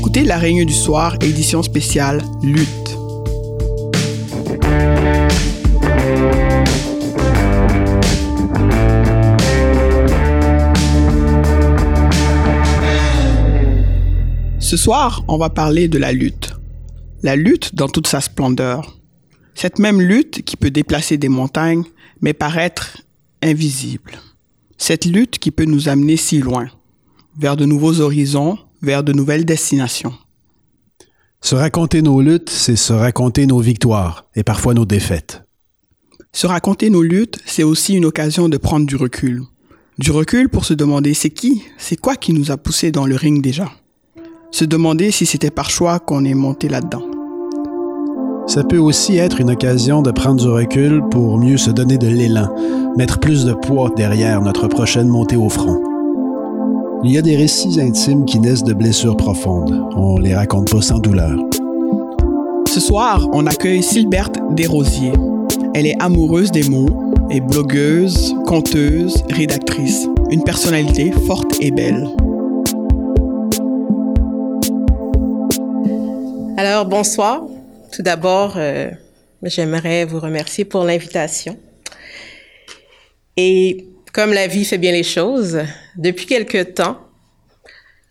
écoutez La Réunion du Soir, édition spéciale Lutte. Ce soir, on va parler de la lutte. La lutte dans toute sa splendeur. Cette même lutte qui peut déplacer des montagnes, mais paraître invisible. Cette lutte qui peut nous amener si loin, vers de nouveaux horizons, vers de nouvelles destinations. Se raconter nos luttes, c'est se raconter nos victoires et parfois nos défaites. Se raconter nos luttes, c'est aussi une occasion de prendre du recul. Du recul pour se demander c'est qui, c'est quoi qui nous a poussés dans le ring déjà. Se demander si c'était par choix qu'on est monté là-dedans. Ça peut aussi être une occasion de prendre du recul pour mieux se donner de l'élan, mettre plus de poids derrière notre prochaine montée au front. Il y a des récits intimes qui naissent de blessures profondes. On les raconte pas sans douleur. Ce soir, on accueille Sylberte Desrosiers. Elle est amoureuse des mots, est blogueuse, conteuse, rédactrice. Une personnalité forte et belle. Alors, bonsoir. Tout d'abord, euh, j'aimerais vous remercier pour l'invitation. Et comme la vie fait bien les choses, depuis quelque temps,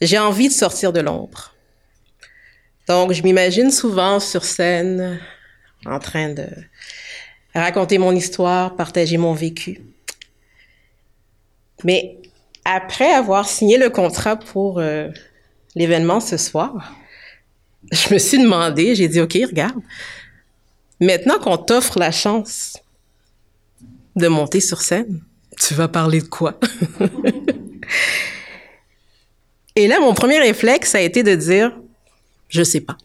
j'ai envie de sortir de l'ombre. Donc, je m'imagine souvent sur scène, en train de raconter mon histoire, partager mon vécu. Mais après avoir signé le contrat pour euh, l'événement ce soir, je me suis demandé, j'ai dit, OK, regarde, maintenant qu'on t'offre la chance de monter sur scène, tu vas parler de quoi? Et là, mon premier réflexe a été de dire, je sais pas.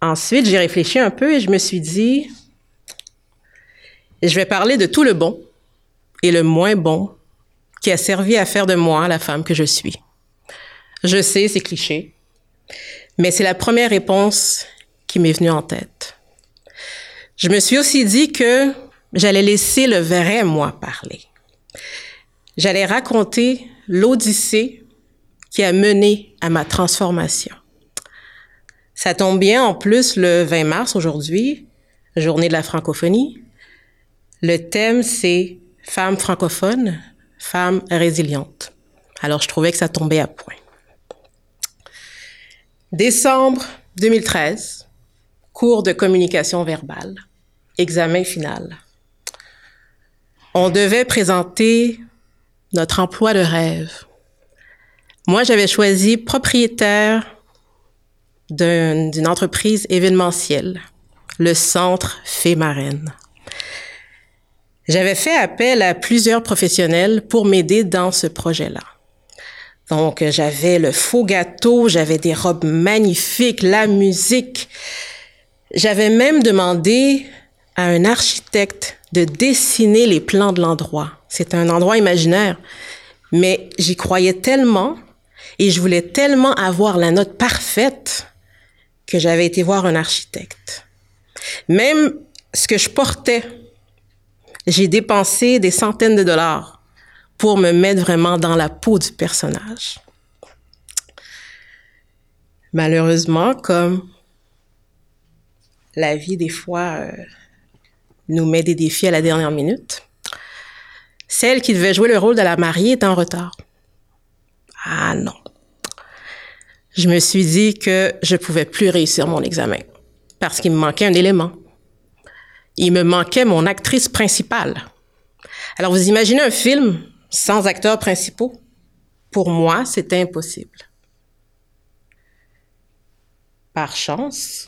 Ensuite, j'ai réfléchi un peu et je me suis dit, je vais parler de tout le bon et le moins bon qui a servi à faire de moi la femme que je suis. Je sais, c'est cliché, mais c'est la première réponse qui m'est venue en tête. Je me suis aussi dit que J'allais laisser le vrai moi parler. J'allais raconter l'odyssée qui a mené à ma transformation. Ça tombe bien en plus le 20 mars aujourd'hui, journée de la francophonie. Le thème c'est femmes francophones, femmes résilientes. Alors je trouvais que ça tombait à point. Décembre 2013, cours de communication verbale, examen final on devait présenter notre emploi de rêve. Moi, j'avais choisi propriétaire d'une entreprise événementielle, le Centre Fée Marraine. J'avais fait appel à plusieurs professionnels pour m'aider dans ce projet-là. Donc, j'avais le faux gâteau, j'avais des robes magnifiques, la musique. J'avais même demandé à un architecte de dessiner les plans de l'endroit. C'est un endroit imaginaire, mais j'y croyais tellement et je voulais tellement avoir la note parfaite que j'avais été voir un architecte. Même ce que je portais, j'ai dépensé des centaines de dollars pour me mettre vraiment dans la peau du personnage. Malheureusement, comme la vie des fois euh, nous met des défis à la dernière minute. Celle qui devait jouer le rôle de la mariée est en retard. Ah non. Je me suis dit que je pouvais plus réussir mon examen parce qu'il me manquait un élément. Il me manquait mon actrice principale. Alors vous imaginez un film sans acteurs principaux? Pour moi, c'était impossible. Par chance,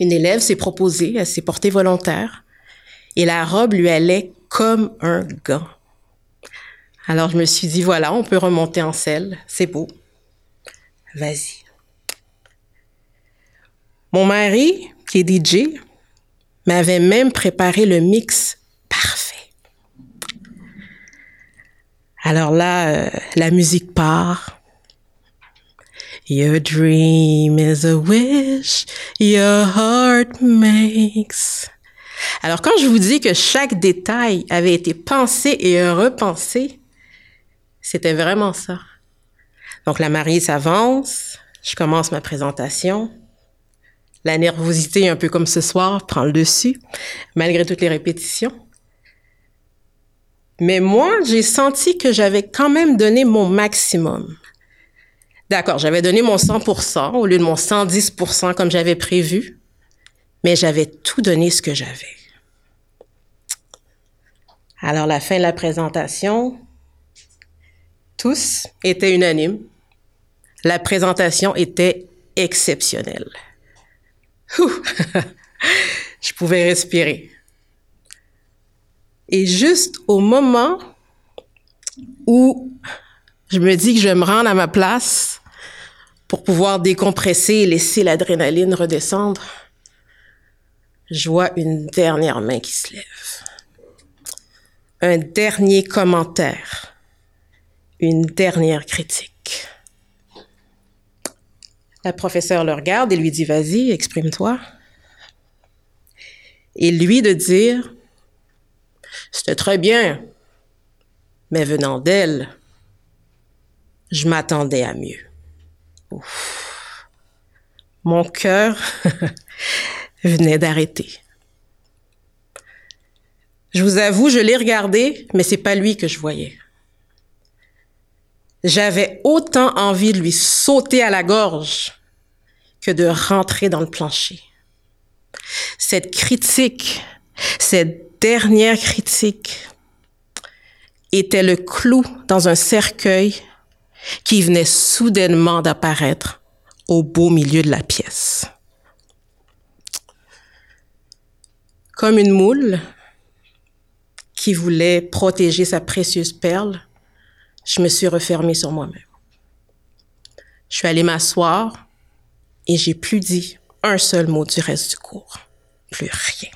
une élève s'est proposée, elle s'est portée volontaire et la robe lui allait comme un gant. Alors je me suis dit, voilà, on peut remonter en selle, c'est beau. Vas-y. Mon mari, qui est DJ, m'avait même préparé le mix parfait. Alors là, euh, la musique part, Your dream is a wish your heart makes. Alors quand je vous dis que chaque détail avait été pensé et repensé, c'était vraiment ça. Donc la mariée s'avance, je commence ma présentation. La nervosité, un peu comme ce soir, prend le dessus, malgré toutes les répétitions. Mais moi, j'ai senti que j'avais quand même donné mon maximum. D'accord, j'avais donné mon 100% au lieu de mon 110% comme j'avais prévu, mais j'avais tout donné ce que j'avais. Alors, la fin de la présentation, tous étaient unanimes. La présentation était exceptionnelle. je pouvais respirer. Et juste au moment où je me dis que je vais me rendre à ma place pour pouvoir décompresser et laisser l'adrénaline redescendre, je vois une dernière main qui se lève. Un dernier commentaire. Une dernière critique. La professeure le regarde et lui dit, vas-y, exprime-toi. Et lui de dire, c'était très bien, mais venant d'elle, je m'attendais à mieux. Mon cœur venait d'arrêter. Je vous avoue, je l'ai regardé, mais c'est pas lui que je voyais. J'avais autant envie de lui sauter à la gorge que de rentrer dans le plancher. Cette critique, cette dernière critique était le clou dans un cercueil qui venait soudainement d'apparaître au beau milieu de la pièce. Comme une moule qui voulait protéger sa précieuse perle, je me suis refermée sur moi-même. Je suis allée m'asseoir et j'ai plus dit un seul mot du reste du cours. Plus rien.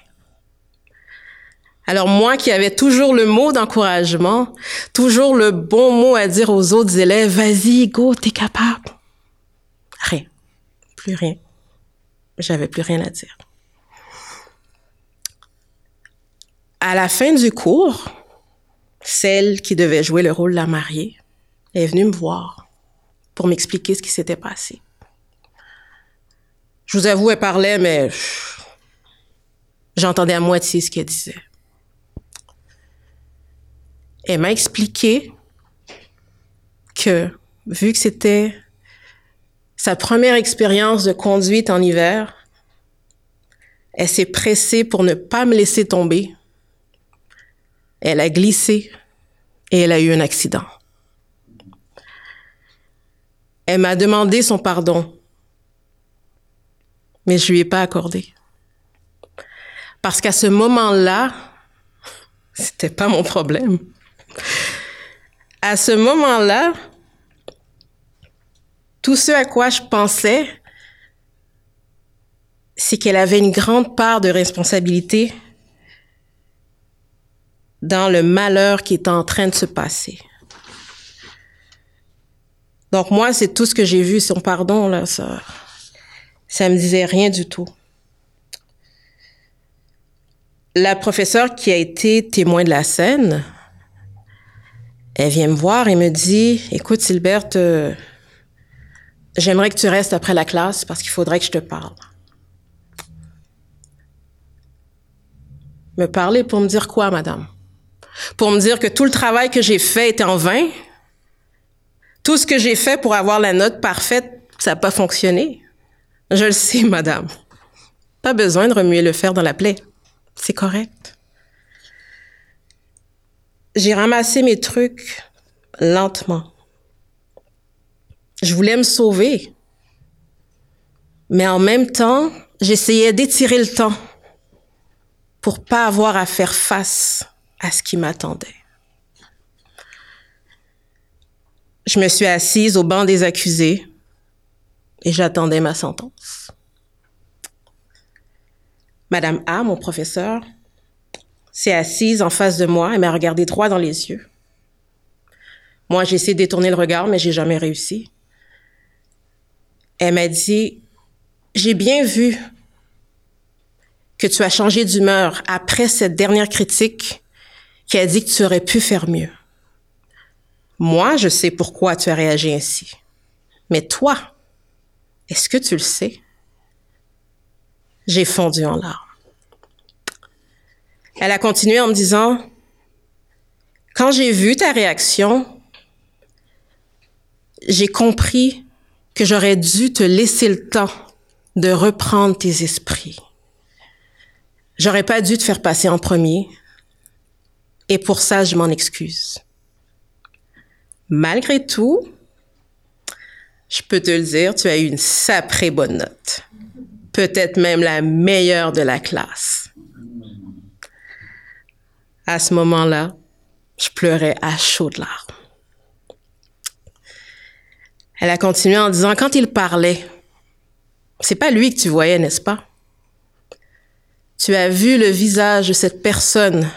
Alors moi qui avais toujours le mot d'encouragement, toujours le bon mot à dire aux autres élèves, vas-y, go, t'es capable. Rien. Plus rien. J'avais plus rien à dire. À la fin du cours, celle qui devait jouer le rôle de la mariée est venue me voir pour m'expliquer ce qui s'était passé. Je vous avoue, elle parlait, mais j'entendais à moitié ce qu'elle disait. Elle m'a expliqué que, vu que c'était sa première expérience de conduite en hiver, elle s'est pressée pour ne pas me laisser tomber. Elle a glissé et elle a eu un accident. Elle m'a demandé son pardon, mais je lui ai pas accordé. Parce qu'à ce moment-là, c'était pas mon problème. À ce moment-là, tout ce à quoi je pensais, c'est qu'elle avait une grande part de responsabilité dans le malheur qui est en train de se passer. Donc moi, c'est tout ce que j'ai vu, son pardon, là, ça, ça me disait rien du tout. La professeure qui a été témoin de la scène, elle vient me voir et me dit, écoute, Silberte, euh, j'aimerais que tu restes après la classe parce qu'il faudrait que je te parle. Me parler pour me dire quoi, madame? Pour me dire que tout le travail que j'ai fait était en vain? Tout ce que j'ai fait pour avoir la note parfaite, ça n'a pas fonctionné? Je le sais, madame. Pas besoin de remuer le fer dans la plaie. C'est correct. J'ai ramassé mes trucs lentement. Je voulais me sauver. Mais en même temps, j'essayais d'étirer le temps pour pas avoir à faire face à ce qui m'attendait. Je me suis assise au banc des accusés et j'attendais ma sentence. Madame A, mon professeur, s'est assise en face de moi et m'a regardé droit dans les yeux. Moi, j'ai essayé de détourner le regard, mais j'ai jamais réussi. Elle m'a dit, j'ai bien vu que tu as changé d'humeur après cette dernière critique qui a dit que tu aurais pu faire mieux. Moi, je sais pourquoi tu as réagi ainsi. Mais toi, est-ce que tu le sais? J'ai fondu en larmes. Elle a continué en me disant, quand j'ai vu ta réaction, j'ai compris que j'aurais dû te laisser le temps de reprendre tes esprits. J'aurais pas dû te faire passer en premier. Et pour ça, je m'en excuse. Malgré tout, je peux te le dire, tu as eu une sacrée bonne note. Peut-être même la meilleure de la classe. À ce moment-là, je pleurais à chaudes larmes. Elle a continué en disant, quand il parlait, c'est pas lui que tu voyais, n'est-ce pas? Tu as vu le visage de cette personne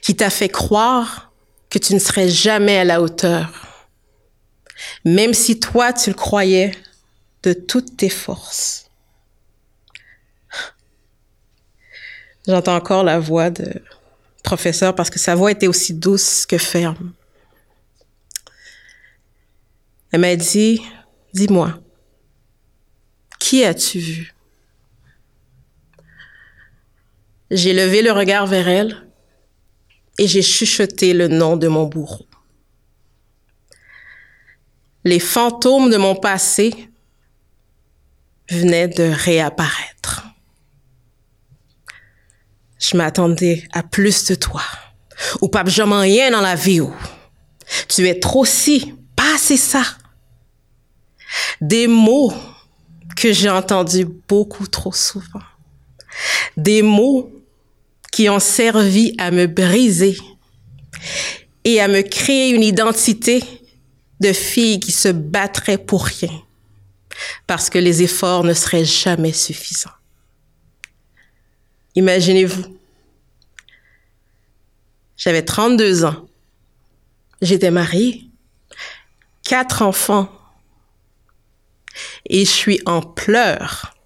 qui t'a fait croire que tu ne serais jamais à la hauteur, même si toi tu le croyais de toutes tes forces. J'entends encore la voix de professeur parce que sa voix était aussi douce que ferme. Elle m'a dit, dis-moi, qui as-tu vu? J'ai levé le regard vers elle et j'ai chuchoté le nom de mon bourreau. Les fantômes de mon passé venaient de réapparaître. Je m'attendais à plus de toi. Ou pas jamais rien dans la vie. Tu es trop si, pas assez ça. Des mots que j'ai entendus beaucoup trop souvent. Des mots qui ont servi à me briser et à me créer une identité de fille qui se battrait pour rien parce que les efforts ne seraient jamais suffisants. Imaginez-vous, j'avais 32 ans, j'étais mariée, quatre enfants, et je suis en pleurs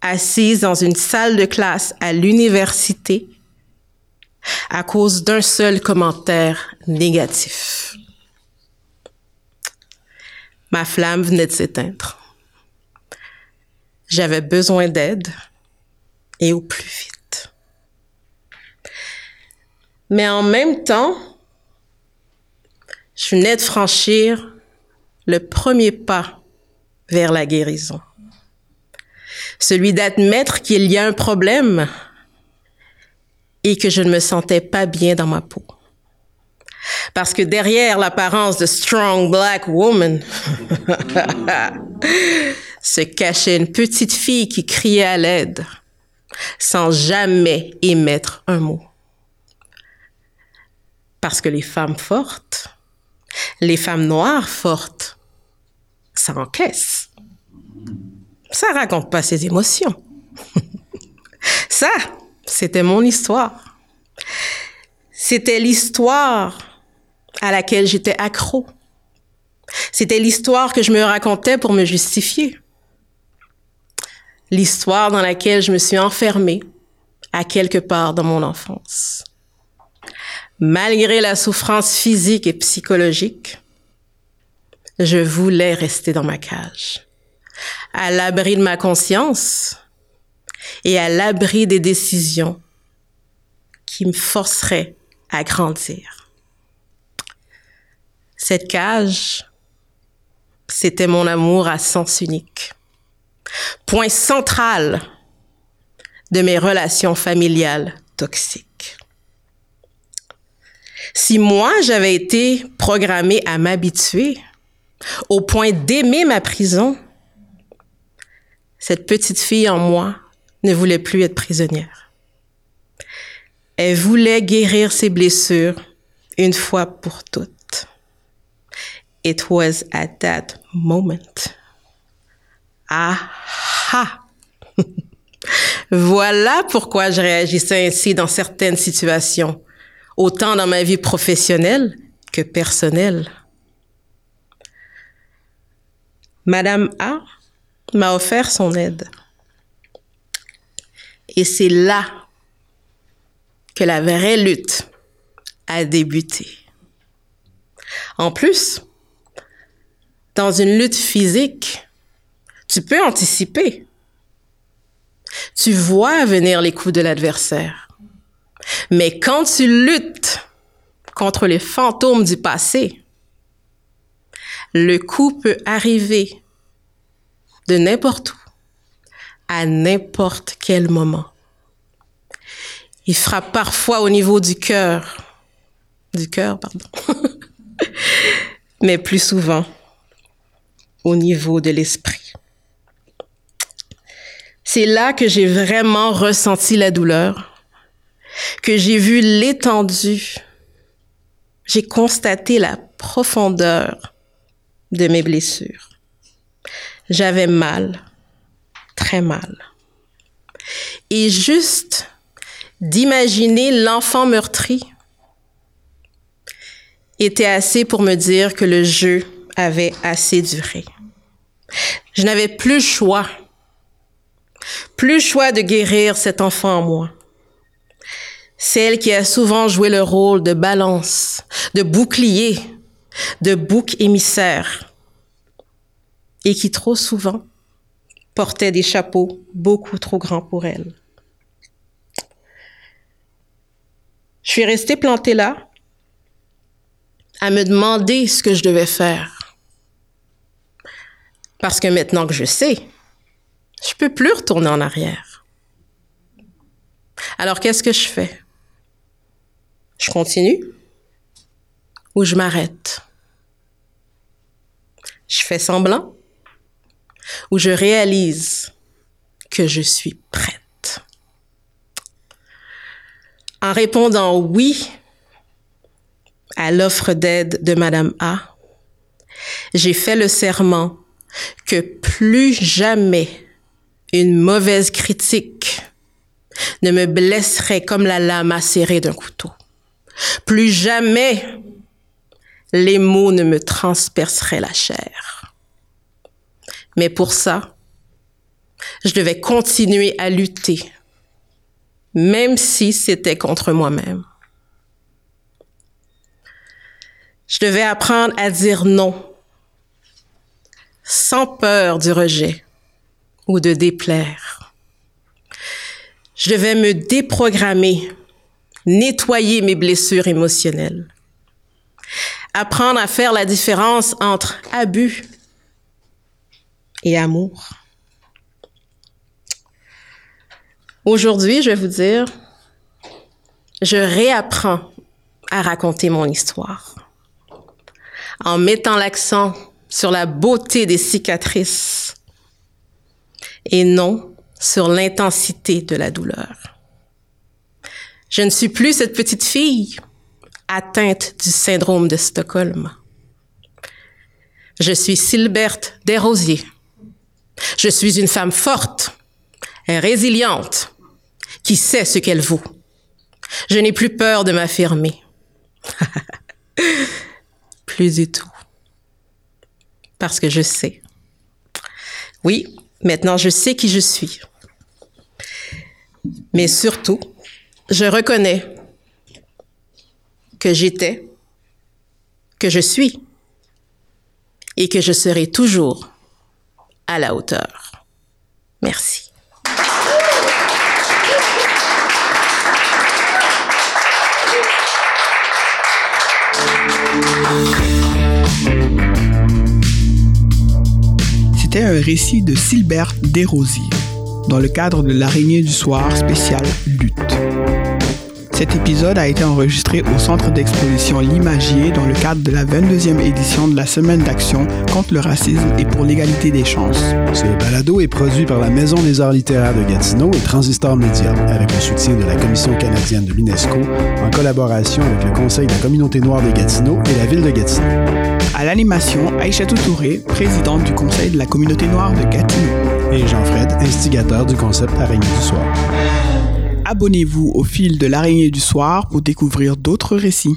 assise dans une salle de classe à l'université à cause d'un seul commentaire négatif. Ma flamme venait de s'éteindre. J'avais besoin d'aide et au plus vite. Mais en même temps, je venais de franchir le premier pas vers la guérison celui d'admettre qu'il y a un problème et que je ne me sentais pas bien dans ma peau. Parce que derrière l'apparence de strong black woman se cachait une petite fille qui criait à l'aide sans jamais émettre un mot. Parce que les femmes fortes, les femmes noires fortes, ça encaisse ça raconte pas ses émotions. ça, c'était mon histoire. C'était l'histoire à laquelle j'étais accro. C'était l'histoire que je me racontais pour me justifier. L'histoire dans laquelle je me suis enfermée à quelque part dans mon enfance. Malgré la souffrance physique et psychologique, je voulais rester dans ma cage à l'abri de ma conscience et à l'abri des décisions qui me forceraient à grandir. Cette cage, c'était mon amour à sens unique. Point central de mes relations familiales toxiques. Si moi, j'avais été programmée à m'habituer au point d'aimer ma prison, cette petite fille en moi ne voulait plus être prisonnière. Elle voulait guérir ses blessures une fois pour toutes. It was at that moment. Ah ah! voilà pourquoi je réagissais ainsi dans certaines situations, autant dans ma vie professionnelle que personnelle. Madame A m'a offert son aide. Et c'est là que la vraie lutte a débuté. En plus Dans une lutte physique, tu peux anticiper. Tu vois venir les coups de l'adversaire. Mais quand tu luttes contre les fantômes du passé, le coup peut arriver de n'importe où, à n'importe quel moment. Il frappe parfois au niveau du cœur, du cœur, pardon, mais plus souvent au niveau de l'esprit. C'est là que j'ai vraiment ressenti la douleur, que j'ai vu l'étendue, j'ai constaté la profondeur de mes blessures. J'avais mal, très mal. Et juste d'imaginer l'enfant meurtri était assez pour me dire que le jeu avait assez duré. Je n'avais plus choix, plus choix de guérir cet enfant en moi. Celle qui a souvent joué le rôle de balance, de bouclier, de bouc émissaire, et qui trop souvent portait des chapeaux beaucoup trop grands pour elle. Je suis restée plantée là, à me demander ce que je devais faire. Parce que maintenant que je sais, je peux plus retourner en arrière. Alors qu'est-ce que je fais? Je continue ou je m'arrête? Je fais semblant ou je réalise que je suis prête? En répondant oui à l'offre d'aide de Madame A, j'ai fait le serment que plus jamais une mauvaise critique ne me blesserait comme la lame acérée d'un couteau. Plus jamais les mots ne me transperceraient la chair. Mais pour ça, je devais continuer à lutter, même si c'était contre moi-même. Je devais apprendre à dire non, sans peur du rejet ou de déplaire. Je devais me déprogrammer, nettoyer mes blessures émotionnelles, apprendre à faire la différence entre abus et amour. Aujourd'hui, je vais vous dire, je réapprends à raconter mon histoire en mettant l'accent sur la beauté des cicatrices et non sur l'intensité de la douleur. Je ne suis plus cette petite fille atteinte du syndrome de Stockholm. Je suis Silberte Desrosiers. Je suis une femme forte, résiliente, qui sait ce qu'elle vaut. Je n'ai plus peur de m'affirmer. plus du tout. Parce que je sais. Oui, maintenant je sais qui je suis. Mais surtout, je reconnais que j'étais, que je suis et que je serai toujours à la hauteur. Merci. C'était un récit de Silbert Desrosiers dans le cadre de l'araignée du soir spécial Lutte. Cet épisode a été enregistré au Centre d'exposition L'Imagier dans le cadre de la 22e édition de la Semaine d'action contre le racisme et pour l'égalité des chances. Ce balado est produit par la Maison des arts littéraires de Gatineau et Transistor Média, avec le soutien de la Commission canadienne de l'UNESCO, en collaboration avec le Conseil de la communauté noire de Gatineau et la ville de Gatineau. À l'animation, Aïchatou Touré, présidente du Conseil de la communauté noire de Gatineau. Et Jean-Fred, instigateur du concept Araignée du soir. Abonnez-vous au fil de l'araignée du soir pour découvrir d'autres récits.